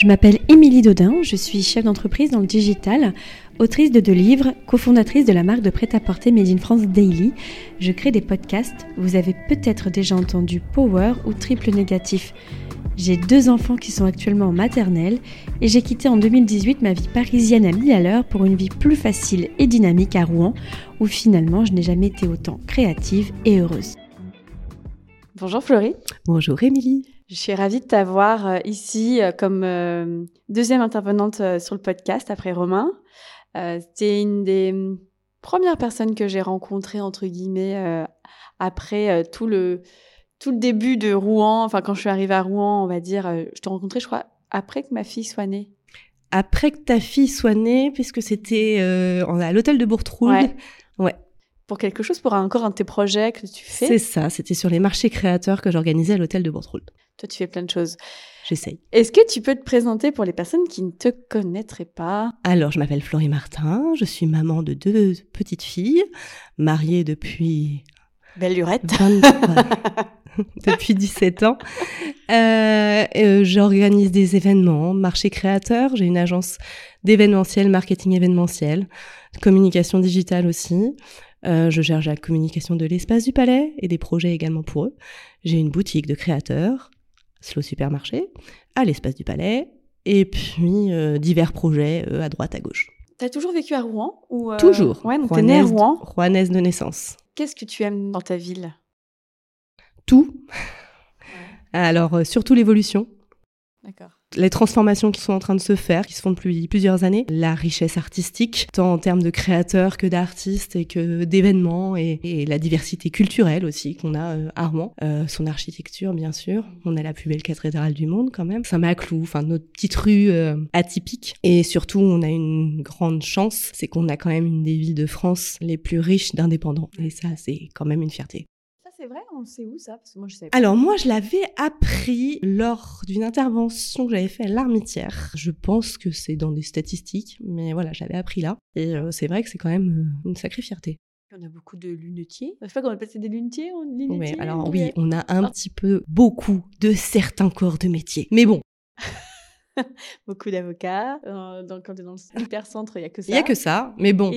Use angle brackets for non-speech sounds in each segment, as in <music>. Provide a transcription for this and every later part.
Je m'appelle Émilie Dodin, je suis chef d'entreprise dans le digital, autrice de deux livres, cofondatrice de la marque de prêt-à-porter Made in France Daily. Je crée des podcasts, vous avez peut-être déjà entendu Power ou Triple Négatif. J'ai deux enfants qui sont actuellement en maternelle et j'ai quitté en 2018 ma vie parisienne à 1000 à l'heure pour une vie plus facile et dynamique à Rouen où finalement je n'ai jamais été autant créative et heureuse. Bonjour Florie. Bonjour Émilie. Je suis ravie de t'avoir euh, ici euh, comme euh, deuxième intervenante sur le podcast après Romain. C'était une des mm, premières personnes que j'ai rencontrées, entre guillemets, après tout, le, tout le début de Rouen. Enfin, quand je suis arrivée à Rouen, on va dire, je t'ai rencontrée, je crois, après que ma fille soit née. Après que ta fille soit née, puisque c'était à l'hôtel de Bourtroul. Ouais. ouais pour quelque chose, pour encore un de tes projets que tu fais. C'est ça, c'était sur les marchés créateurs que j'organisais à l'hôtel de Bourtroul. Toi, tu fais plein de choses. J'essaye. Est-ce que tu peux te présenter pour les personnes qui ne te connaîtraient pas? Alors, je m'appelle Florie Martin, je suis maman de deux petites filles, mariée depuis... Belle lurette <laughs> depuis 17 ans. Euh, euh, J'organise des événements, marché créateur, j'ai une agence d'événementiel, marketing événementiel, communication digitale aussi. Euh, je gère la communication de l'espace du palais et des projets également pour eux. J'ai une boutique de créateurs, Slow Supermarché, à l'espace du palais, et puis euh, divers projets euh, à droite, à gauche. T'as toujours vécu à Rouen ou Toujours. Ouais, donc t'es née à Rouen. Rouennaise de naissance. Qu'est-ce que tu aimes dans ta ville? Tout. Alors, surtout l'évolution. D'accord les transformations qui sont en train de se faire, qui se font depuis plusieurs années, la richesse artistique, tant en termes de créateurs que d'artistes et que d'événements, et, la diversité culturelle aussi qu'on a euh, Rouen, euh, son architecture bien sûr, on a la plus belle cathédrale du monde quand même, Saint-Maclou, enfin notre petite rue euh, atypique, et surtout on a une grande chance, c'est qu'on a quand même une des villes de France les plus riches d'indépendants, et ça c'est quand même une fierté c'est vrai On sait où ça? Parce que moi, je sais Alors, moi, je l'avais appris lors d'une intervention que j'avais fait à l'Armitière. Je pense que c'est dans des statistiques, mais voilà, j'avais appris là. Et euh, c'est vrai que c'est quand même euh, une sacrée fierté. On a beaucoup de lunetiers. Je sais pas comment on des lunetiers. Oui, alors oui, on a un petit peu, beaucoup de certains corps de métier. Mais bon. <laughs> beaucoup d'avocats. Euh, quand tu es dans le hypercentre, il n'y a que ça. Il n'y a que ça, mais bon.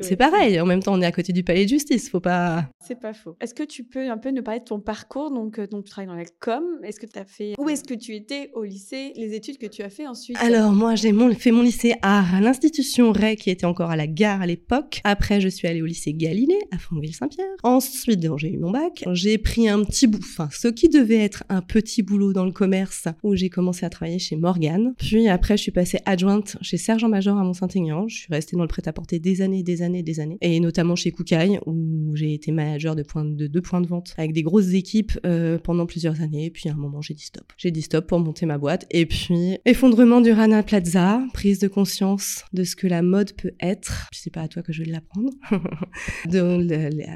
C'est pareil, en même temps, on est à côté du palais de justice, faut pas. C'est pas faux. Est-ce que tu peux un peu nous parler de ton parcours Donc, euh, donc tu travailles dans la com. Est-ce que tu as fait. Où est-ce que tu étais au lycée Les études que tu as fait ensuite? Alors, moi, j'ai fait mon lycée à l'institution Ray, qui était encore à la gare à l'époque. Après, je suis allée au lycée Galilée, à Franqueville-Saint-Pierre. Ensuite, j'ai eu mon bac. J'ai pris un petit bout, enfin, ce qui devait être un petit boulot dans le commerce, où j'ai commencé à travailler chez Morgan. Puis après, je suis passée adjointe chez Sergent-Major à Mont-Saint-Aignan. Je suis restée dans le prêt-à-porter des années, des années, des années. Et notamment chez Koukaï, où j'ai été manager de, point de deux points de vente avec des grosses équipes euh, pendant plusieurs années. Puis à un moment, j'ai dit stop. J'ai dit stop pour monter ma boîte. Et puis, effondrement du Rana Plaza, prise de conscience de ce que la mode peut être. C'est pas à toi que je vais l'apprendre. <laughs> de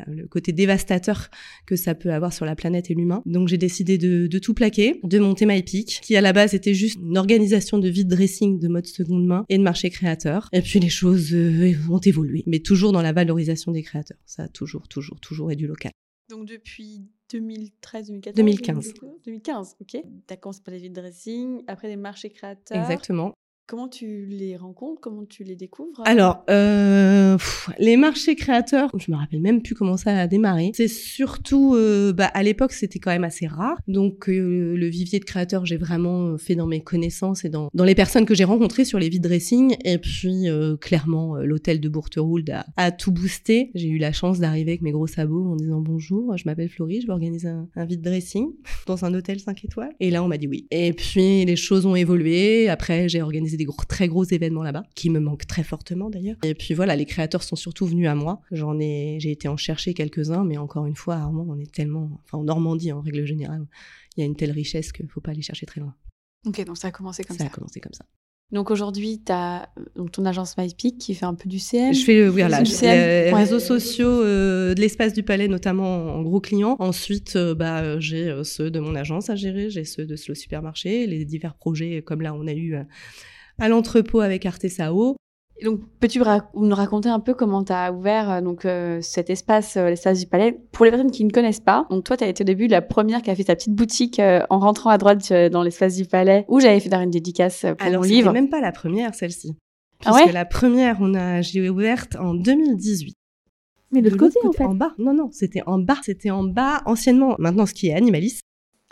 le, côté dévastateur que ça peut avoir sur la planète et l'humain. Donc j'ai décidé de, de tout plaquer, de monter MyPeak, qui à la base était juste une organisation de vide dressing de mode seconde main et de marché créateur. Et puis les choses euh, ont évolué, mais toujours dans la valorisation des créateurs. Ça a toujours, toujours, toujours est du local. Donc depuis 2013, 2014 2015. 2015, ok. T'as commencé par les vide dressing, après les marchés créateurs. Exactement. Comment tu les rencontres? Comment tu les découvres? Alors, euh, les marchés créateurs, je me rappelle même plus comment ça a démarré. C'est surtout, euh, bah, à l'époque, c'était quand même assez rare. Donc, euh, le vivier de créateurs, j'ai vraiment fait dans mes connaissances et dans, dans les personnes que j'ai rencontrées sur les vide dressing. Et puis, euh, clairement, l'hôtel de Bourterould a, a tout boosté. J'ai eu la chance d'arriver avec mes gros sabots en disant bonjour, je m'appelle Florie, je vais organiser un, un vide dressing <laughs> dans un hôtel 5 étoiles. Et là, on m'a dit oui. Et puis, les choses ont évolué. Après, j'ai organisé des gros, très gros événements là-bas, qui me manquent très fortement d'ailleurs. Et puis voilà, les créateurs sont surtout venus à moi. J'en ai, j'ai été en chercher quelques-uns, mais encore une fois, Armand, on est tellement, enfin en Normandie en règle générale, il y a une telle richesse qu'il faut pas aller chercher très loin. Ok, donc ça a commencé comme ça. Ça a commencé comme ça. Donc aujourd'hui, tu as donc ton agence MyPeak qui fait un peu du CM. Je fais voilà, les réseaux sociaux euh, de l'espace du palais, notamment en gros clients. Ensuite, euh, bah, j'ai euh, ceux de mon agence à gérer, j'ai ceux de Slow Supermarché, les divers projets comme là on a eu à l'entrepôt avec Artesao. Donc, peux-tu nous raconter un peu comment tu as ouvert euh, donc euh, cet espace, euh, l'espace du palais? Pour les personnes qui ne connaissent pas, donc toi, tu as été au début la première qui a fait sa petite boutique en rentrant à droite dans l'espace du palais, où j'avais fait une dédicace pour Alors, mon livre. même pas la première, celle-ci. Ah ouais? la première, on a, j'ai ouverte en 2018. Mais de, l'autre côté, en fait. En bas. Non, non, c'était en bas. C'était en bas, anciennement. Maintenant, ce qui est Animalis.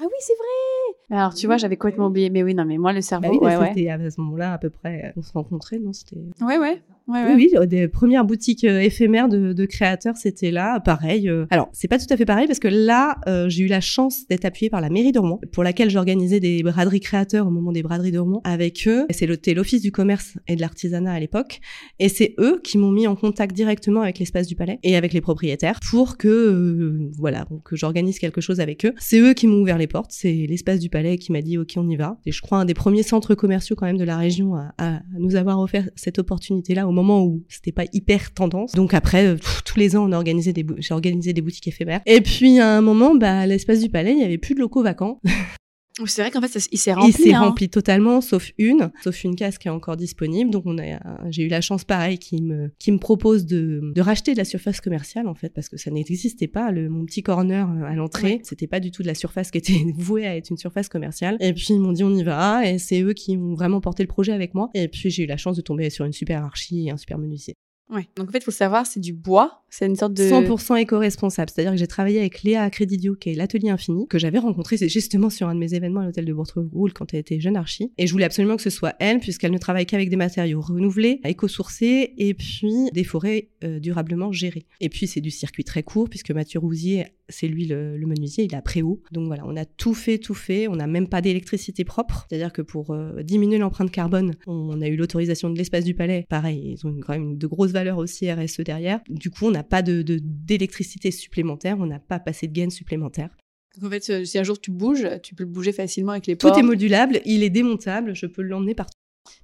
Ah oui, c'est vrai. Alors, tu vois, j'avais complètement oublié. Mais oui, non, mais moi, le cerveau. Bah oui, ouais, ouais. C'était à ce moment-là, à peu près, on se rencontrait, non C'était. Ouais, ouais. Oui, oui, euh, des premières boutiques euh, éphémères de, de créateurs, c'était là. Pareil. Euh. Alors, c'est pas tout à fait pareil parce que là, j'ai eu la chance d'être appuyée par la mairie de Rouen, pour laquelle j'organisais des braderies créateurs au moment des braderies de Rouen avec eux. C'est l'office du commerce et de l'artisanat à l'époque, et c'est eux qui m'ont mis en contact directement avec l'espace du palais et avec les propriétaires pour que, voilà, que j'organise quelque chose avec eux. C'est eux qui m'ont ouvert les portes. C'est l'espace du palais qui m'a dit ok, on y va. Et je crois un des premiers centres commerciaux quand même de la région à, à nous avoir offert cette opportunité-là moment où c'était pas hyper tendance. Donc après, euh, tous les ans, on organisait des, j'ai organisé des boutiques éphémères. Et puis à un moment, bah, l'espace du palais, il y avait plus de locaux vacants. <laughs> C'est vrai qu'en fait, il s'est rempli. Il s'est hein. rempli totalement, sauf une, sauf une case qui est encore disponible. Donc on a, j'ai eu la chance, pareil, qui me, qui me propose de, de racheter de la surface commerciale en fait, parce que ça n'existait pas. Le, mon petit corner euh, à l'entrée, c'était pas du tout de la surface qui était <laughs> vouée à être une surface commerciale. Et puis ils m'ont dit on y va, et c'est eux qui ont vraiment porté le projet avec moi. Et puis j'ai eu la chance de tomber sur une super archi et un super menuisier. Ouais. Donc en fait, il faut savoir, c'est du bois. C'est une sorte de 100% éco-responsable. C'est-à-dire que j'ai travaillé avec Léa Accredidio, qui est l'atelier infini, que j'avais rencontré c'est justement sur un de mes événements à l'hôtel de Bourtre-Roule quand elle était jeune archi. Et je voulais absolument que ce soit elle, puisqu'elle ne travaille qu'avec des matériaux renouvelés, éco-sourcés et puis des forêts euh, durablement gérées. Et puis c'est du circuit très court, puisque Mathieu Rousier, c'est lui le, menuisier, il est à Préau. Donc voilà, on a tout fait, tout fait. On n'a même pas d'électricité propre. C'est-à-dire que pour euh, diminuer l'empreinte carbone, on a eu l'autorisation de l'espace du palais. Pareil, ils ont quand même de grosses valeurs aussi RSE derrière. Du coup, on n'a pas de, d'électricité supplémentaire, on n'a pas passé de gaines supplémentaires. Donc en fait, si un jour tu bouges, tu peux le bouger facilement avec les Tout est modulable, il est démontable, je peux l'emmener partout.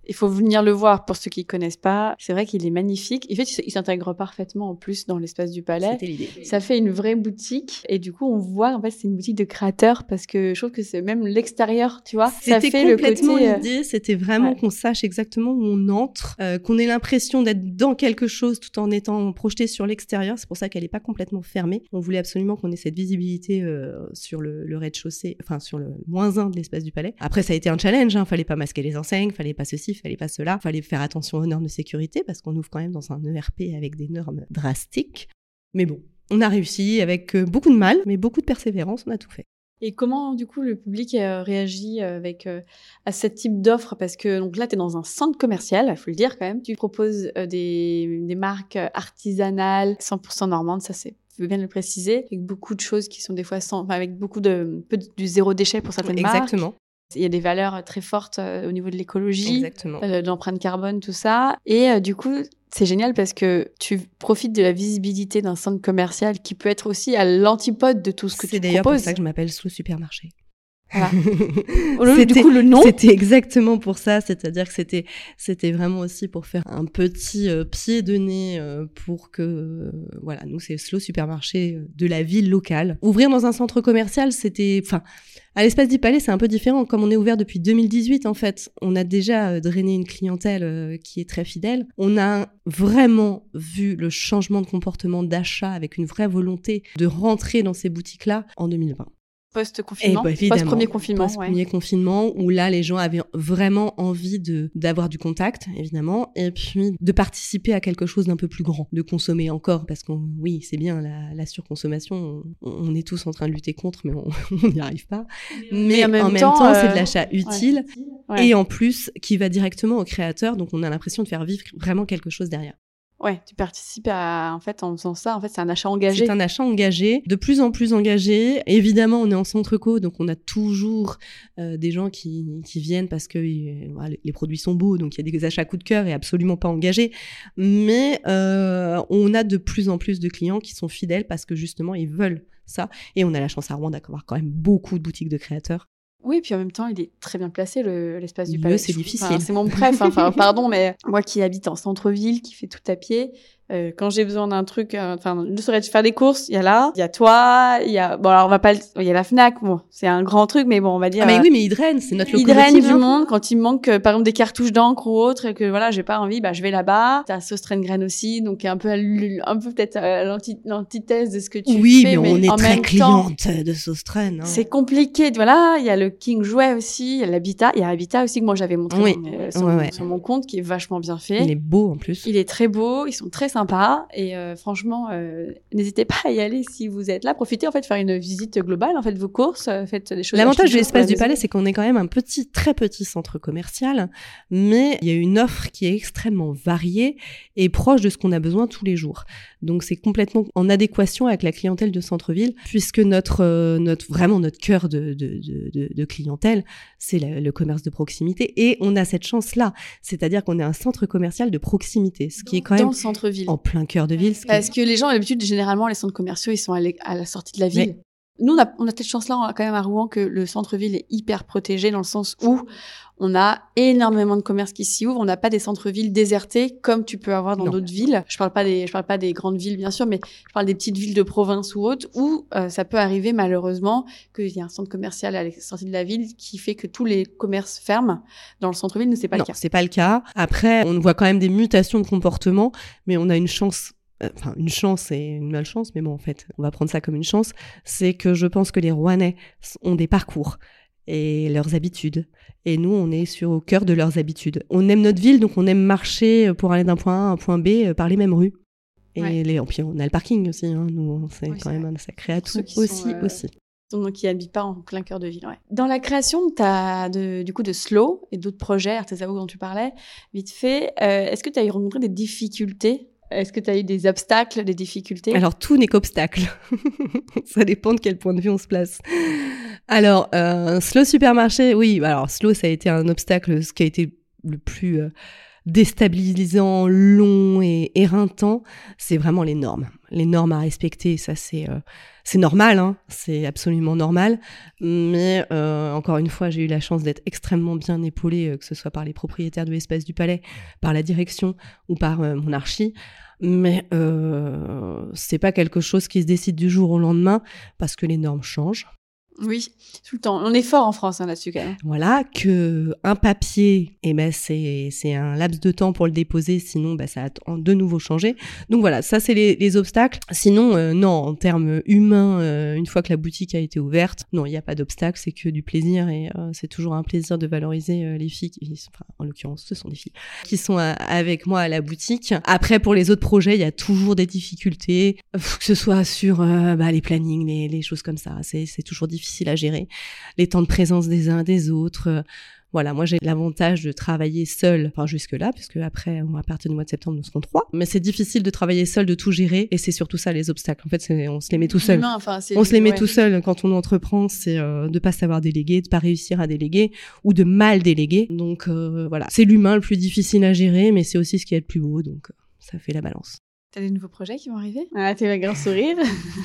Il faut venir le voir pour ceux qui connaissent pas. C'est vrai qu'il est magnifique. En fait, il s'intègre parfaitement en plus dans l'espace du palais. C'était l'idée. Ça fait une vraie boutique et du coup, on voit en fait c'est une boutique de créateurs parce que je trouve que c'est même l'extérieur, tu vois. Ça fait complètement le côté. Euh, l'idée, c'était vraiment qu'on sache exactement où on entre, euh, qu'on ait l'impression d'être dans quelque chose tout en étant projeté sur l'extérieur. C'est pour ça qu'elle n'est pas complètement fermée. On voulait absolument qu'on ait cette visibilité euh, sur le, le rez-de-chaussée, enfin sur le moins 1 de l'espace du palais. Après, ça a été un challenge. Hein. Fallait pas masquer les enseignes, fallait pas ceci, fallait pas cela. Fallait faire attention aux normes de sécurité parce qu'on ouvre quand même dans un ERP avec des normes drastiques. Mais bon, on a réussi avec euh, beaucoup de mal, mais beaucoup de persévérance, on a tout fait. Et comment du coup le public euh, réagit euh, avec à ce type d'offre? Parce que donc là, tu es dans un centre commercial, il faut le dire quand même. Tu proposes des, des marques artisanales, 100% normandes, ça c'est je veux bien le préciser, avec beaucoup de choses qui sont des fois sans, enfin, avec beaucoup de peu du zéro déchet pour certaines marques. Exactement. Il y a des valeurs très fortes euh, au niveau de l'écologie, Exactement. Euh, de l'empreinte carbone, tout ça. Et euh, du coup, c'est génial parce que tu profites de la visibilité d'un centre commercial qui peut être aussi à l'antipode de tout ce que tu proposes. C'est d'ailleurs pour ça que je m'appelle Slow Supermarché. Voilà. <laughs> du coup, le nom. C'était exactement pour ça, c'est-à-dire que c'était c'était vraiment aussi pour faire un petit pied de nez pour que voilà, nous c'est Slow Supermarché de la ville locale. Ouvrir dans un centre commercial, c'était enfin à l'espace du Palais, c'est un peu différent. Comme on est ouvert depuis 2018, en fait, on a déjà euh, drainé une clientèle euh, qui est très fidèle. On a vraiment vu le changement de comportement d'achat avec une vraie volonté de rentrer dans ces boutiques-là en 2020. Post-confinement, eh ben, post-premier confinement. Post-premier confinement, où là, les gens avaient vraiment envie de d'avoir du contact, évidemment, et puis de participer à quelque chose d'un peu plus grand, de consommer encore, parce qu'on, oui, c'est bien, la, surconsommation, on, est tous en train de lutter contre, mais on <laughs> n'y arrive pas. Mais, en même, temps, c'est de euh, l'achat utile, et en plus, qui va directement au créateur, donc on a l'impression de faire vivre vraiment quelque chose derrière. Ouais, tu participes à, en fait, en faisant ça, en fait, c'est un achat engagé. C'est un achat engagé, de plus en plus engagé. Évidemment, on est en centre co, donc on a toujours euh, des gens qui, qui viennent parce que euh, les produits sont beaux, donc il y a des achats coup de cœur et absolument pas engagés. Mais euh, on a de plus en plus de clients qui sont fidèles parce que justement, ils veulent ça. Et on a la chance à Rouen d'avoir quand même beaucoup de boutiques de créateurs oui, puis en même temps, il est très bien placé, l'espace du palais. c'est difficile. c'est mon bref, enfin, <laughs> pardon, mais moi qui habite en centre-ville, qui fait tout à pied, Euh, quand j'ai besoin d'un truc, euh, enfin, ne serait faire des courses, il y a là, il y a toi, il y a, bon, alors on va pas, le- il y a la Fnac, bon, c'est un grand truc, mais bon, on va dire. Ah, mais euh, oui, mais Idren, c'est notre locomotive. draine du hein. monde quand il me manque, par exemple, des cartouches d'encre ou autre, et que voilà, j'ai pas envie, bah je vais là-bas. T'as Sostrain Grain aussi, donc un peu, un peu peut-être l'antithèse de ce que tu Oui, fais, mais on est en très temps, cliente de Sostren. hein. c'est compliqué, voilà. Il y a le King Jouet aussi, il y a l'Habitat, il y a Habitat aussi que moi j'avais montré Oui. dans sur, Ouais, mon- ouais. sur mon compte, qui est vachement bien fait. Il est beau en plus. Il est très beau, ils sont très sympas et euh, franchement, euh, n'hésitez pas à y aller si vous êtes là. Profitez en fait de faire une visite globale, en fait, vos courses, euh, faites des choses. L'avantage de l'espace du palais, c'est qu'on est quand même un petit, très petit centre commercial, mais il y a une offre qui est extrêmement variée et proche de ce qu'on a besoin tous les jours. Donc c'est complètement en adéquation avec la clientèle de centre-ville, puisque notre, euh, notre vraiment notre cœur de, de, de, clientèle, c'est le commerce de proximité, et on a cette chance-là, c'est-à-dire qu'on est un centre commercial de proximité, ce qui est quand dans même le centre-ville. En plein cœur de ville. Parce que les gens, à l'habitude, généralement, les centres commerciaux, ils sont à, à la sortie de la ville. Mais- Nous, on a, on a cette chance-là, a quand même à Rouen, que le centre-ville est hyper protégé dans le sens où on a énormément de commerces qui s'y ouvrent. On n'a pas des centres-villes désertés comme tu peux avoir dans d'autres villes. Je parle pas des, je parle pas des grandes villes, bien sûr, mais je parle des petites villes de province ou autres où euh, ça peut arriver malheureusement qu'il y a un centre commercial à la sortie de la ville qui fait que tous les commerces ferment. Dans le centre-ville, nous, c'est pas non, le cas. c'est pas le cas. Après, on voit quand même des mutations de comportement, mais on a une chance. Euh, Enfin, une chance et une malchance, mais bon, en fait, on va prendre ça comme une chance. C'est que je pense que les Rouennais ont des parcours et leurs habitudes. Et nous, on est sur au cœur de leurs habitudes. On aime notre ville, donc on aime marcher pour aller d'un point A à un point B euh, par les mêmes rues. Et Ouais. les, puis on a le parking aussi, hein, nous, c'est Oui, quand même un sacré atout aussi, euh, aussi. donc qui habitent pas en plein cœur de ville. Ouais. Dans la création de, du coup de Slow et d'autres projets Artesao dont tu parlais, vite fait, euh, est-ce que tu as eu rencontré des difficultés Est-ce que tu as eu des obstacles, des difficultés? Alors tout n'est qu'obstacle. <laughs> ça dépend de quel point de vue on se place. Alors euh, slow supermarché, oui. Alors slow ça a été un obstacle, ce qui a été le plus euh, déstabilisant, long et éreintant, c'est vraiment les normes. Les normes à respecter, ça c'est euh, normal, hein, c'est absolument normal. Mais euh, encore une fois, j'ai eu la chance d'être extrêmement bien épaulée, euh, que ce soit par les propriétaires de l'espace du palais, par la direction ou par mon archi. Mais c'est pas quelque chose qui se décide du jour au lendemain parce que les normes changent. Oui, tout le temps. On est fort en France hein, là-dessus quand même. Voilà, que un papier, eh ben c'est un laps de temps pour le déposer, sinon bah, ça a de nouveau changé. Donc voilà, ça c'est les, les obstacles. Sinon, euh, non, en termes humains, euh, une fois que la boutique a été ouverte, non, il n'y a pas d'obstacle, c'est que du plaisir et euh, c'est toujours un plaisir de valoriser les filles, qui, enfin en l'occurrence ce sont des filles, qui sont avec moi à la boutique. Après pour les autres projets, il y a toujours des difficultés, que ce soit sur bah, les plannings, les, les choses comme ça, c'est toujours difficile à gérer les temps de présence des uns des autres. Euh, Voilà, moi j'ai l'avantage de travailler seule, enfin jusque là, puisque après, à partir du mois de septembre, nous serons trois. Mais c'est difficile de travailler seul, de tout gérer, et c'est surtout ça les obstacles. En fait, on se les met tout seul. Enfin, On se les met ouais. tout seul quand on entreprend, c'est euh, de pas savoir déléguer, de pas réussir à déléguer ou de mal déléguer. Donc euh, voilà, c'est l'humain le plus difficile à gérer, mais c'est aussi ce qui est le plus beau, donc euh, ça fait la balance. T'as des nouveaux projets qui vont arriver? Ah, t'es un grand sourire.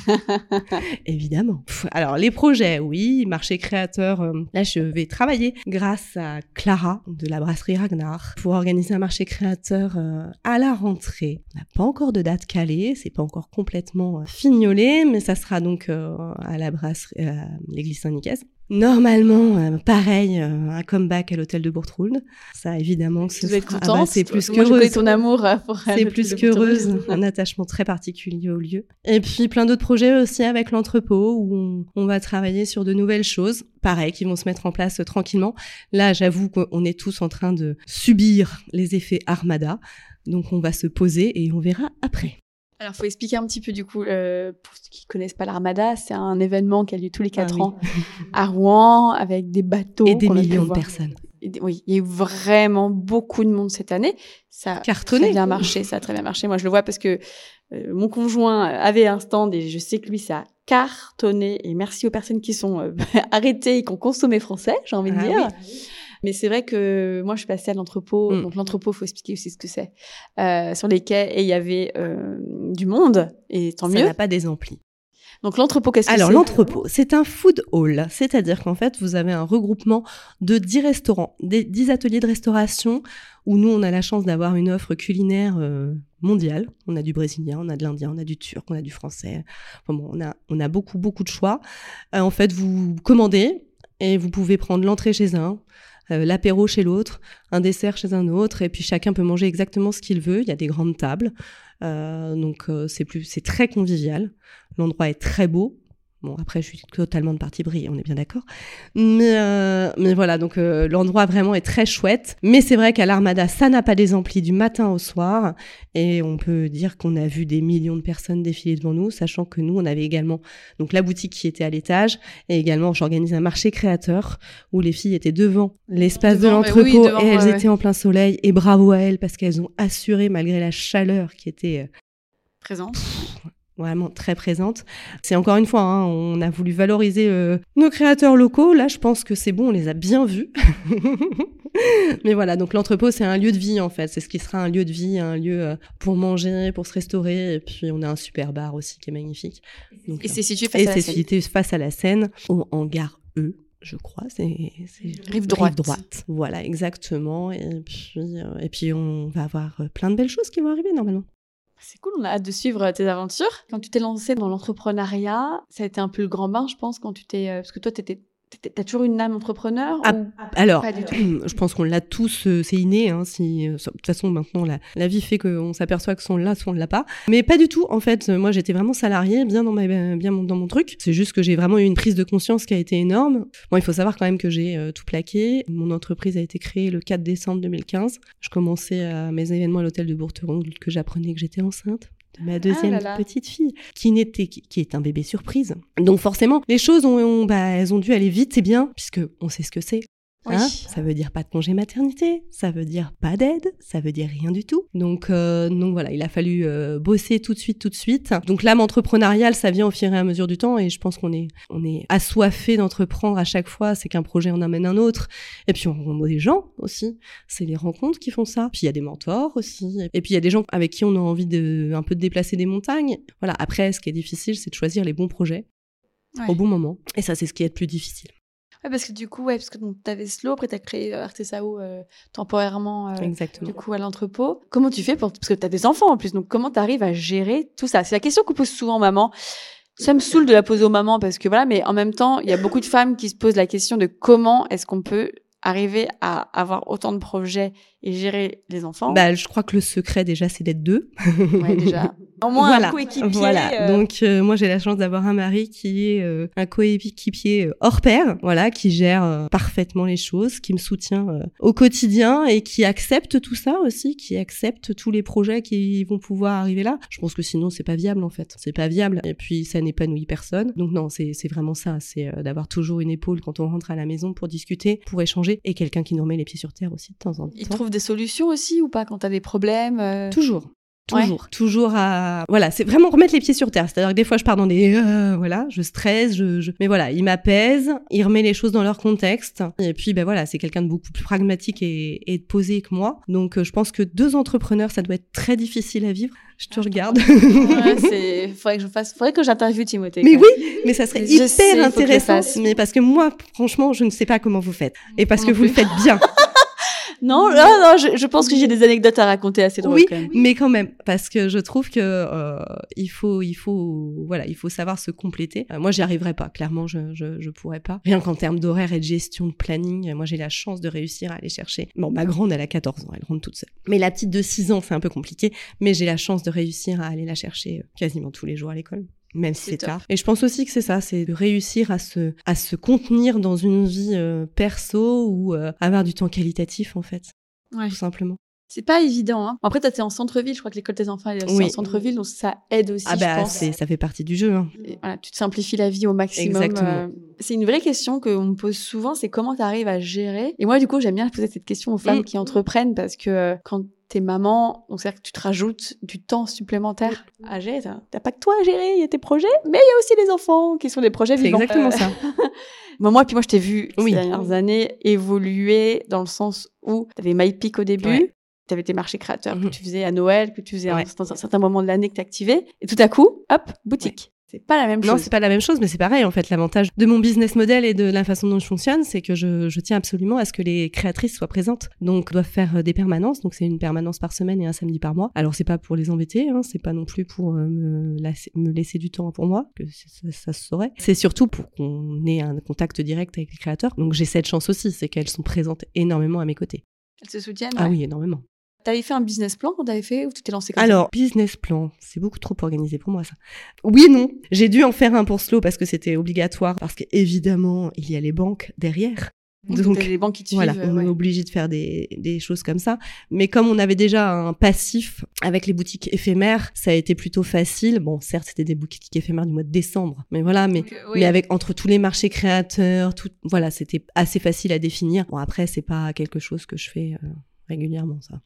<laughs> Évidemment. Pff, Alors les projets, oui, marché créateur. euh, là, je vais travailler grâce à Clara de la brasserie Ragnar pour organiser un marché créateur euh, à la rentrée. On n'a pas encore de date calée, c'est pas encore complètement euh, fignolé, mais ça sera donc à la brasserie, à l'église Saint-Nicaise. Normalement, euh, pareil, euh, un comeback à l'hôtel de Bourtrould. Ça, évidemment, ce être sera- ah contente. bah, c'est plus qu'heureuse. ton amour euh, pour C'est plus qu'heureuse, <laughs> un attachement très particulier au lieu. Et puis plein d'autres projets aussi avec l'entrepôt où on, on va travailler sur de nouvelles choses, pareil, qui vont se mettre en place euh, tranquillement. Là, j'avoue qu'on est tous en train de subir les effets Armada, donc on va se poser et on verra après. Alors, faut expliquer un petit peu du coup, euh, pour ceux qui connaissent pas l'Armada, c'est un événement qui a lieu tous les quatre Ah oui. ans à Rouen avec des bateaux Et des a millions de personnes. Et des- Oui, il y a eu vraiment beaucoup de monde cette année. Ça a Cartonné. très bien marché, ça a très bien marché. Moi, je le vois parce que euh, mon conjoint avait un stand et je sais que lui, ça a cartonné. Et merci aux personnes qui sont euh, <laughs> arrêtées et qui ont consommé français, j'ai envie de Ah dire. Mais c'est vrai que moi, je suis passée à l'entrepôt. Mm. Donc, l'entrepôt, faut expliquer aussi ce que c'est. Euh, sur les quais, et il y avait euh, du monde, et tant Ça mieux. n'a pas des amplis. Donc l'entrepôt, qu'est-ce que c'est? Alors l'entrepôt, c'est un food hall, c'est-à-dire qu'en fait vous avez un regroupement de 10 restaurants, des 10 ateliers de restauration où nous on a la chance d'avoir une offre culinaire euh, mondiale. On a du brésilien, on a de l'indien, on a du turc, on a du français. Enfin bon, on a on a beaucoup beaucoup de choix. Euh, en fait, vous commandez et vous pouvez prendre l'entrée chez un, euh, l'apéro chez l'autre, un dessert chez un autre, et puis chacun peut manger exactement ce qu'il veut. Il y a des grandes tables, euh, donc euh, c'est plus, c'est très convivial. L'endroit est très beau. Bon, après, je suis totalement de partie brille, on est bien d'accord. Mais, euh, mais voilà, donc euh, l'endroit vraiment est très chouette. Mais c'est vrai qu'à l'Armada, ça n'a pas des amplis du matin au soir. Et on peut dire qu'on a vu des millions de personnes défiler devant nous, sachant que nous, on avait également donc la boutique qui était à l'étage. Et également, j'organise un marché créateur où les filles étaient devant l'espace de l'entrepôt oui, et elles ouais, étaient en plein soleil. Et bravo à elles parce qu'elles ont assuré, malgré la chaleur qui était euh, Présent. Vraiment très présente. C'est encore une fois, hein, on a voulu valoriser euh, nos créateurs locaux. Là, je pense que c'est bon, on les a bien vus. <laughs> Mais voilà, donc l'entrepôt, c'est un lieu de vie en fait. C'est ce qui sera un lieu de vie, un lieu euh, pour manger, pour se restaurer. Et puis, on a un super bar aussi qui est magnifique. Donc, Et euh, c'est situé face et à la c'est Seine. situé face à la Seine, au hangar E. Je crois, c'est Rive droite. Voilà, exactement. Et puis, euh, et puis, on va avoir euh, plein de belles choses qui vont arriver normalement. C'est cool, on a hâte de suivre euh, tes aventures. Quand tu t'es lancé dans l'entrepreneuriat, ça a été un peu le grand bain, je pense, quand tu t'es... euh, Parce que toi, t'étais... t'étais- T'as toujours une âme entrepreneur Ah, ou- Alors, Pas du tout? <clears throat> je pense qu'on l'a tous, euh, c'est inné. Hein, si, euh, de toute façon, maintenant, la, la vie fait qu'on s'aperçoit que soit on l'a, soit on ne l'a pas. Mais pas du tout. En fait, euh, moi, j'étais vraiment salariée, bien dans, ma, bien mon- dans mon truc. C'est juste que j'ai vraiment eu une prise de conscience qui a été énorme. Bon, il faut savoir quand même que j'ai euh, tout plaqué. Mon entreprise a été créée le 4 décembre 2015. Je commençais à mes événements à l'hôtel de Bourteron, que j'apprenais que j'étais enceinte de ma deuxième Ah là là. petite fille, qui n'était, qui, qui est un bébé surprise. Donc forcément, les choses ont, ont- bah, elles ont dû aller vite, c'est bien, puisque on sait ce que c'est. Oui. Hein ça veut dire pas de congé maternité, ça veut dire pas d'aide, ça veut dire rien du tout. Donc, euh, donc voilà, il a fallu euh, bosser tout de suite, tout de suite. Donc l'âme entrepreneuriale, ça vient au fur et à mesure du temps, et je pense qu'on est, on est assoiffé d'entreprendre à chaque fois. C'est qu'un projet en amène un autre, et puis on rencontre des gens aussi. C'est les rencontres qui font ça. Puis il y a des mentors aussi, et puis il y a des gens avec qui on a envie de un peu de déplacer des montagnes. Voilà. Après, ce qui est difficile, c'est de choisir les bons projets Ouais. au bon moment, et ça, c'est ce qui est le plus difficile. Ouais, parce que du coup, ouais, parce que donc, t'avais Slow, après t'as créé euh, Artesao euh, temporairement, euh, Exactement. du coup, à l'entrepôt. Comment tu fais pour... Parce que t'as des enfants en plus, donc comment t'arrives à gérer tout ça? C'est la question qu'on pose souvent aux mamans. Ça me saoule de la poser aux mamans parce que voilà, mais en même temps, il y a beaucoup de femmes qui se posent la question de comment est-ce qu'on peut arriver à avoir autant de projets et gérer les enfants. Bah, je crois que le secret déjà, c'est d'être deux. ouais, déjà. <laughs> Au moins voilà. un coéquipier. Voilà. euh, Donc euh, moi j'ai la chance d'avoir un mari qui est euh, un coéquipier euh, hors pair, voilà, qui gère euh, parfaitement les choses, qui me soutient euh, au quotidien et qui accepte tout ça aussi, qui accepte tous les projets qui vont pouvoir arriver là. Je pense que sinon c'est pas viable en fait, c'est pas viable. Et puis ça n'épanouit personne. Donc non, c'est c'est vraiment ça, c'est euh, d'avoir toujours une épaule quand on rentre à la maison pour discuter, pour échanger et quelqu'un qui nous remet les pieds sur terre aussi de temps en temps. Des solutions aussi ou pas quand t'as des problèmes euh, Toujours. Ouais. Toujours, toujours à voilà, c'est vraiment remettre les pieds sur terre. C'est-à-dire que des fois je pars dans des euh, voilà, je stresse, je, je... mais voilà, il m'apaise, il remet les choses dans leur contexte. Et puis ben voilà, c'est quelqu'un de beaucoup plus pragmatique et, et de posé que moi. Donc euh, je pense que deux entrepreneurs, ça doit être très difficile à vivre. Je te regarde. <laughs> Ouais, c'est faudrait que je fasse faudrait que j'interviewe Timothée. Mais oui, mais ça serait Je hyper sais, intéressant. Mais parce que moi, franchement, je ne sais pas comment vous faites. Et parce Non que vous le faites bien. <laughs> Non, non, non, je, je pense que j'ai des anecdotes à raconter assez drôles Oui, quand même. mais quand même, parce que je trouve que euh, il faut, il faut, voilà, il faut savoir se compléter. Euh, moi, j'y arriverai pas. Clairement, je, je, je pourrais pas. Rien qu'en termes d'horaire et de gestion de planning, euh, moi, j'ai la chance de réussir à aller chercher. Bon, ma grande, elle a 14 ans, elle rentre toute seule. Mais la petite de 6 ans, c'est un peu compliqué. Mais j'ai la chance de réussir à aller la chercher euh, quasiment tous les jours à l'école. Même si C'est tard. Et je pense aussi que c'est ça, c'est de réussir à se, à se contenir dans une vie euh, perso ou euh, avoir du temps qualitatif, en fait, Ouais. tout simplement. C'est pas évident. Hein. Après, t'es en centre-ville. Je crois que l'école des enfants est aussi Oui. en centre-ville, donc ça aide aussi, ah je bah, pense. ça fait partie du jeu. Hein. Et voilà, tu te simplifies la vie au maximum. Exactement. euh. C'est une vraie question qu'on me pose souvent, c'est comment tu arrives à gérer? Et moi, du coup, j'aime bien poser cette question aux femmes Mm. qui entreprennent parce que quand t'es maman, donc c'est-à-dire que tu te rajoutes du temps supplémentaire à gérer. T'as pas que toi à gérer, il y a tes projets, mais il y a aussi les enfants qui sont des projets C'est vivants. exactement Euh, ça. <laughs> Bon, moi, puis moi, je t'ai vu Oui. ces dernières années évoluer dans le sens où tu avais MyPeak au début, Ouais. tu avais tes marchés créateurs Mhm. que tu faisais à Noël, que tu faisais à Ouais. un, certain- moment de l'année que tu activais, et tout à coup, hop, boutique. C'est pas la même chose. Non, c'est pas la même chose, mais c'est pareil en fait. L'avantage de mon business model et de la façon dont je fonctionne, c'est que je, je, tiens absolument à ce que les créatrices soient présentes. Donc, doivent faire euh, des permanences. Donc, c'est une permanence par semaine et un samedi par mois. Alors, c'est pas pour les embêter, hein, c'est pas non plus pour euh, me, me, laisser du temps pour moi, que ça, ça se saurait. C'est surtout pour qu'on ait un contact direct avec les créateurs. Donc, j'ai cette chance aussi, c'est qu'elles sont présentes énormément à mes côtés. Elles se soutiennent. Ah oui, énormément. T'avais fait un business plan quand t'avais fait ou tu t'es lancé comme Alors, business plan, c'est beaucoup trop organisé pour moi ça. Oui non, j'ai dû en faire un pour Slow parce que c'était obligatoire, parce qu'évidemment, il y a les banques derrière. Donc, les banques qui te voilà, on est obligé de faire des, des choses comme ça. Mais comme on avait déjà un passif avec les boutiques éphémères, ça a été plutôt facile. Bon, certes, c'était des boutiques éphémères du mois de décembre, mais voilà, mais, euh, mais avec entre tous les marchés créateurs, tout, voilà, c'était assez facile à définir. Bon, après, c'est pas quelque chose que je fais euh, régulièrement, ça.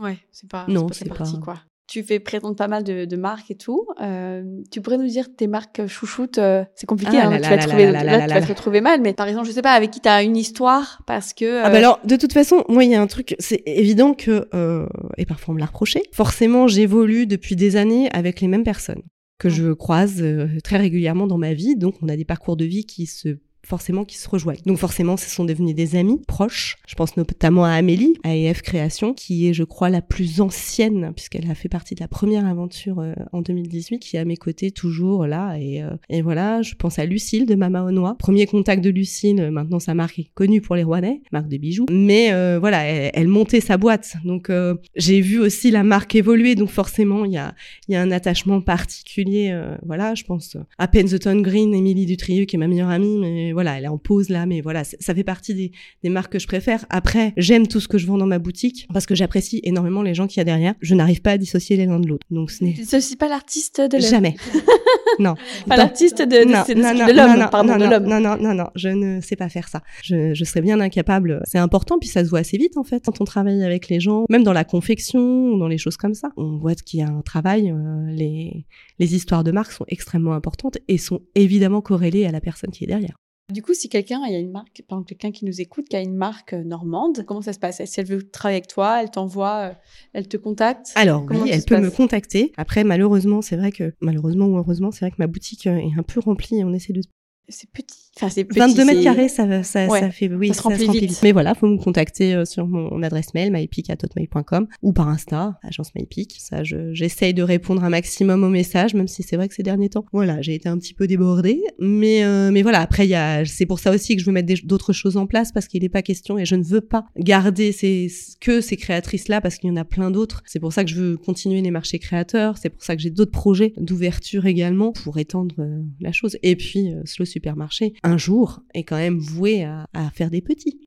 Ouais, c'est pas, non, c'est pas, partie, quoi. Tu fais présenter pas mal de, de marques et tout. Euh, tu pourrais nous dire tes marques chouchoutes euh, C'est compliqué, ah hein, tu, vas te, trouver, là, tu vas te retrouver mal. Mais par exemple, je sais pas, avec qui tu as une histoire parce que... Ah bah euh, alors, de toute façon, moi, il y a un truc, c'est évident que, euh, et parfois on me l'a reproché, forcément, j'évolue depuis des années avec les mêmes personnes que je croise euh, très régulièrement dans ma vie. Donc, on a des parcours de vie qui se forcément qui se rejoignent. Donc forcément, ce sont devenus des amis proches. Je pense notamment à Amélie, à EF Création, qui est, je crois, la plus ancienne, puisqu'elle a fait partie de la première aventure euh, en 2018, qui est à mes côtés toujours là. Et, euh, et voilà, je pense à Lucille de Mama Noix. Premier contact de Lucille, euh, maintenant sa marque est connue pour les Rouennais, marque de bijoux. Mais voilà, elle, montait sa boîte. Donc j'ai vu aussi la marque évoluer. Donc forcément, il y a, y a un attachement particulier. voilà, je pense à Penzeton Green, Émilie Dutrieux, qui est ma meilleure amie, mais voilà, elle est en pause là, mais voilà, ça fait partie des, des marques que je préfère. Après, j'aime tout ce que je vends dans ma boutique parce que j'apprécie énormément les gens qu'il y a derrière. Je n'arrive pas à dissocier les l'un de l'autre. Donc ce n'est. Ceci pas l'artiste de Jamais. <laughs> non. Pas l'artiste de, de, non, non, de l'homme, pardon, de l'homme. Non, non, non, non, je ne sais pas faire ça. Je, je serais bien incapable. C'est important, puis ça se voit assez vite en fait quand on travaille avec les gens, même dans la confection ou dans les choses comme ça. On voit qu'il y a un travail. Euh, les, les histoires de marque sont extrêmement importantes et sont évidemment corrélées à la personne qui est derrière. Du coup, si quelqu'un, il y a une marque, par exemple, quelqu'un qui nous écoute, qui a une marque euh, normande, comment ça se passe? Si elle veut travailler avec toi, elle t'envoie, euh, elle te contacte? Alors oui, elle peut me contacter. Après, malheureusement, c'est vrai que, malheureusement ou heureusement, c'est vrai que ma boutique euh, est un peu remplie et on essaie de c'est petit. Enfin, c'est 22 mètres carrés, ça, ça, ça fait, oui, ça se remplit, vite. Mais voilà, faut me contacter euh, sur mon adresse mail, mypeak.hotmail.com ou par Insta, agence mypeak. Ça, j'essaye de répondre un maximum aux messages, même si c'est vrai que ces derniers temps, voilà, j'ai été un petit peu débordée. Mais, euh, mais voilà, après, il y a, c'est pour ça aussi que je veux mettre d'autres choses en place parce qu'il n'est pas question et je ne veux pas garder ces, que ces créatrices-là parce qu'il y en a plein d'autres. C'est pour ça que je veux continuer les marchés créateurs. C'est pour ça que j'ai d'autres projets d'ouverture également pour étendre euh, la chose. Et puis, Slow supermarché, un jour, est quand même voué à, faire des petits.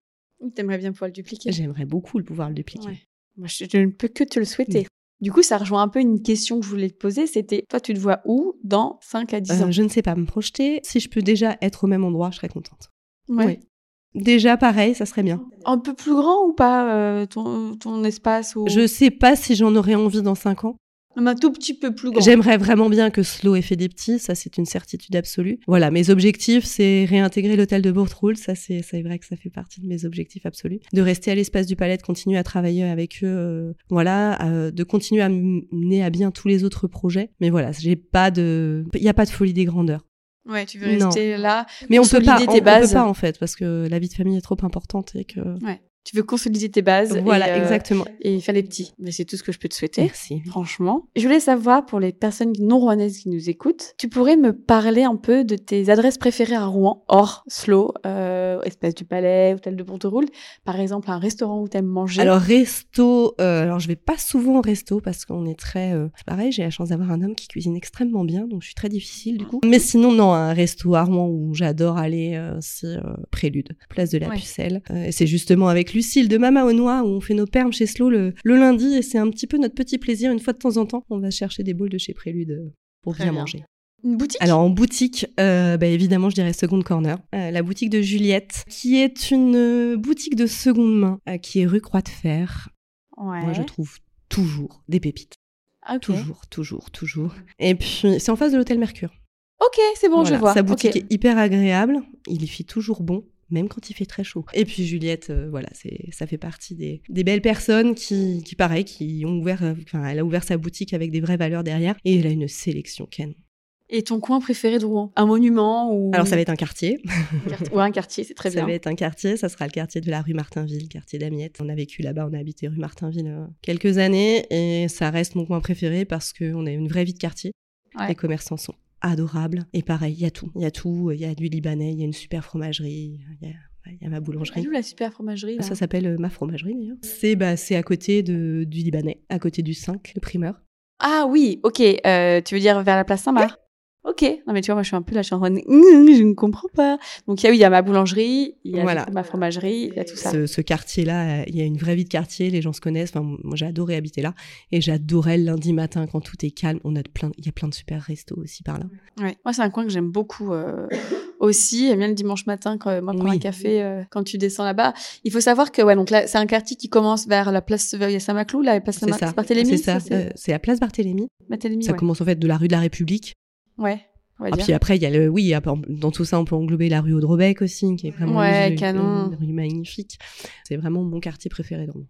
T'aimerais bien pouvoir le dupliquer J'aimerais beaucoup le pouvoir le dupliquer. Moi, je, ne peux que te le souhaiter. Du coup, ça rejoint un peu une question que je voulais te poser. C'était, toi, tu te vois où dans 5 à 10 euh, ans? Je ne sais pas me projeter. Si je peux déjà être au même endroit, je serais contente. Oui. Déjà, pareil, ça serait bien. Un peu plus grand ou pas, euh, ton, ton, espace ou... Je sais pas si j'en aurais envie dans 5 ans un tout petit peu plus grand. J'aimerais vraiment bien que Slow ait fait des petits, ça c'est une certitude absolue. Voilà, mes objectifs, c'est réintégrer l'hôtel de Bourtroul, ça c'est vrai que ça fait partie de mes objectifs absolus. De rester à l'espace du palais, de continuer à travailler avec eux, euh, voilà, euh, de continuer à mener à bien tous les autres projets. Mais voilà, j'ai pas de, il n'y a pas de folie des grandeurs. Ouais, tu veux rester là. Mais on peut pas, on, bases. peut pas en fait, parce que la vie de famille est trop importante et que. Ouais tu veux consolider tes bases. Voilà, euh, exactement. Et faire les petits. Mais c'est tout ce que je peux te souhaiter. Merci. Franchement. Je voulais savoir, pour les personnes non rouennaises qui nous écoutent, tu pourrais me parler un peu de tes adresses préférées à Rouen, hors Slow, euh, Espace du Palais, Hôtel de Ponteroule. Par exemple, un restaurant où tu aimes manger? Alors, resto, euh, alors je vais pas souvent au resto parce qu'on est très, euh, c'est pareil, j'ai la chance d'avoir un homme qui cuisine extrêmement bien, donc je suis très difficile du coup. Mais sinon, non, un resto à Rouen où j'adore aller, c'est Prélude, place de la Pucelle. et c'est justement avec lui Lucille de Mama au Noix où on fait nos permes chez Slow le, lundi et c'est un petit peu notre petit plaisir. Une fois de temps en temps, on va chercher des boules de chez Prélude euh, pour bien, manger. Une boutique? Alors en boutique, euh, bah, évidemment, je dirais Second Corner, euh, la boutique de Juliette, qui est une boutique de seconde main, qui est rue Croix de Fer. Moi, je trouve toujours des pépites. Toujours, toujours, toujours. Et puis, c'est en face de l'hôtel Mercure. Ok, c'est bon, je vois. Sa boutique est hyper agréable. Il y fait toujours bon même quand il fait très chaud. Et puis Juliette, euh, voilà, c'est ça fait partie des, des belles personnes qui, qui pareil, qui ont ouvert, euh, enfin, elle a ouvert sa boutique avec des vraies valeurs derrière et elle a une sélection Ken. Et ton coin préféré de Rouen? Un monument ou Alors ça va être un quartier. ou un quartier, c'est très <laughs> ça bien. va être un quartier, ça sera le quartier de la rue Martinville, quartier d'Amiette. On a vécu là-bas, on a habité rue Martinville euh, quelques années et ça reste mon coin préféré parce qu'on a une vraie vie de quartier. Ouais. Les commerçants sont adorables et pareil, il y a tout. Il y a tout, il y a du libanais, il y a une super fromagerie, il y a, il y a ma Elle boulangerie. est où la super fromagerie là Ça s'appelle euh, ma fromagerie d'ailleurs. C'est bah, c'est à côté de, du Libanais, à côté du 5, le primeur. Ah oui, ok. euh, tu veux dire vers la place Saint-Marc? Ok. Non mais tu vois, moi je suis un peu en train de... Je ne comprends pas. Donc il y a, oui, il y a ma boulangerie, il y a Voilà. ma fromagerie, il y a tout ça. Ce, ce quartier-là, euh, il y a une vraie vie de quartier, les gens se connaissent. Enfin, moi, j'ai adoré habiter là. Et j'adorais le lundi matin quand tout est calme. On a plein, il y a plein de super restos aussi par là. Ouais. Moi, c'est un coin que j'aime beaucoup euh, aussi. J'aime bien le dimanche matin, quand moi, prendre Oui. un café euh, quand tu descends là-bas. Il faut savoir que, ouais, donc là, c'est un quartier qui commence vers la place Saint-Maclou, la place C'est Saint-Mar- ça. Barthélemy. C'est ça. c'est à Place Barthélemy. Barthélemy, Ça ouais. commence en fait de la rue de la République. Ouais, on va Ah, dire. puis après, il y a le, oui, dans tout ça, on peut englober la rue Audrebec aussi, qui est vraiment Ouais, une, canon. une rue magnifique. C'est vraiment mon quartier préféré dans monde.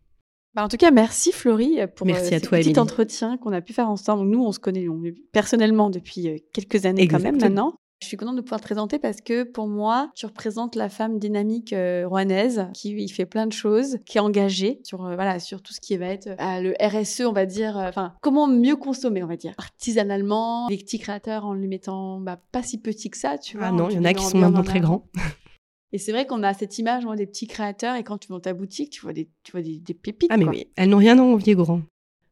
Bah, en tout cas, merci Florie pour Merci euh, à ce toi, petit Émilie. entretien qu'on a pu faire ensemble. Nous, on se connaît on- personnellement depuis euh, quelques années quand même maintenant. Je suis contente de pouvoir te présenter parce que pour moi, tu représentes la femme dynamique euh, rouennaise qui il fait plein de choses, qui est engagée sur euh, voilà sur tout ce qui va être euh, le RSE, on va dire. euh, Enfin, comment mieux consommer, on va dire, artisanalement, les petits créateurs en les mettant bah, pas si petits que ça, tu vois. Ah non, il y en a qui sont maintenant en très grands. Et c'est vrai qu'on a cette image moi, des petits créateurs et quand tu vas dans ta boutique, tu vois des tu vois des, des pépites. Ah mais quoi. oui, elles n'ont rien à envier grand.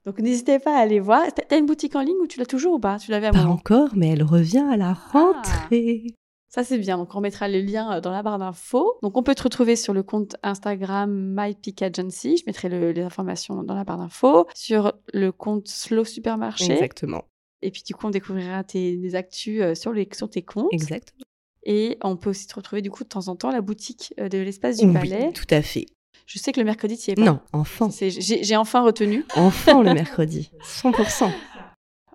Donc n'hésitez pas à aller voir. T'as une boutique en ligne ou tu l'as toujours ou pas? Tu l'avais à Pas moment? encore, mais elle revient à la Ah. rentrée. Ça c'est bien. Donc on mettra les liens euh, dans la barre d'infos. Donc on peut te retrouver sur le compte Instagram MyPeak Agency. Je mettrai le- les informations dans la barre d'infos. Sur le compte Slow Supermarché. Exactement. Et puis du coup on découvrira tes des actus euh, sur les sur tes comptes. Exactement. Et on peut aussi te retrouver du coup de temps en temps à la boutique euh, de l'espace du Oui, Palais. tout à fait. Je sais que le mercredi tu y es pas. Non, enfant. J'ai enfin retenu. Enfant le <laughs> mercredi. 100%.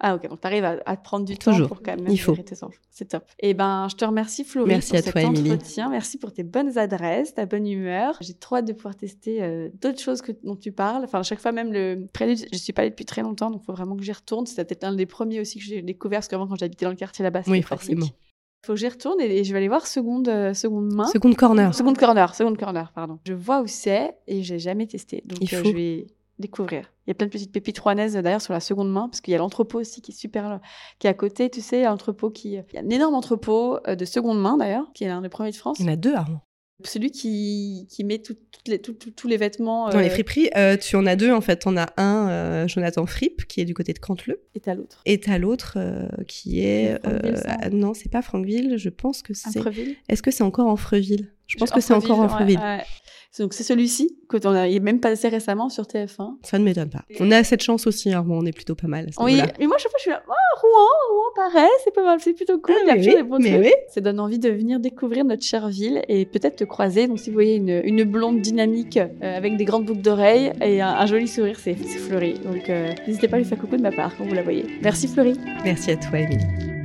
Ah ok, donc tu arrives à, à te prendre du temps Toujours. pour quand même Il faut. tes enfants. C'est top. Et ben, je te remercie Florie Merci pour à cet toi, entretien. Merci pour tes bonnes adresses, ta bonne humeur. J'ai trop hâte de pouvoir tester euh, d'autres choses que, dont tu parles. Enfin, à chaque fois même le prélude, je suis pas allée depuis très longtemps, donc il faut vraiment que j'y retourne. C'était peut-être un des premiers aussi que j'ai découvert, parce qu'avant quand j'habitais dans le quartier là-bas, c'était Oui, pratique. Faut que j'y retourne et, je vais aller voir seconde, euh, seconde main. Seconde corner. Seconde corner, seconde corner, pardon. Je vois où c'est et j'ai jamais testé. Donc Il euh, faut. je vais découvrir. Il y a plein de petites pépites rouennaises euh, d'ailleurs sur la seconde main parce qu'il y a l'entrepôt aussi qui est super, qui est à côté, tu sais, l'entrepôt qui, il y a un énorme entrepôt de seconde main d'ailleurs, qui est l'un des premiers de France. Il y en a deux à Rouen. Celui qui, qui met toutes les, tout- tout- tous les vêtements Dans euh, les friperies, euh, tu en as deux en fait. On a un, euh, Jonathan Fripp, qui est du côté de Canteleu, est à l'autre. et t'as l'autre euh, qui est. Euh, ah, non, c'est pas Franqueville, je pense que c'est. Est-ce que c'est encore en Freville Je pense que c'est encore en ouais, Freville. ouais. Donc c'est celui-ci que on a, il est même passé récemment sur TF1. Ça ne m'étonne pas. On a cette chance aussi, hein, Rouen, on est plutôt pas mal. à Oui, mais moi, chaque fois, je suis là, oh, Rouen, Rouen, pareil, c'est pas mal, c'est plutôt cool. Ah, il y a oui, des bons mais trucs. oui. Ça donne envie de venir découvrir notre chère ville et peut-être te croiser. Donc, si vous voyez une, une blonde dynamique euh, avec des grandes boucles d'oreilles et un, un joli sourire, c'est c'est Fleury. Donc, euh, n'hésitez pas à lui faire coucou de ma part quand vous la voyez. Merci, Fleury. Merci à toi, Émilie.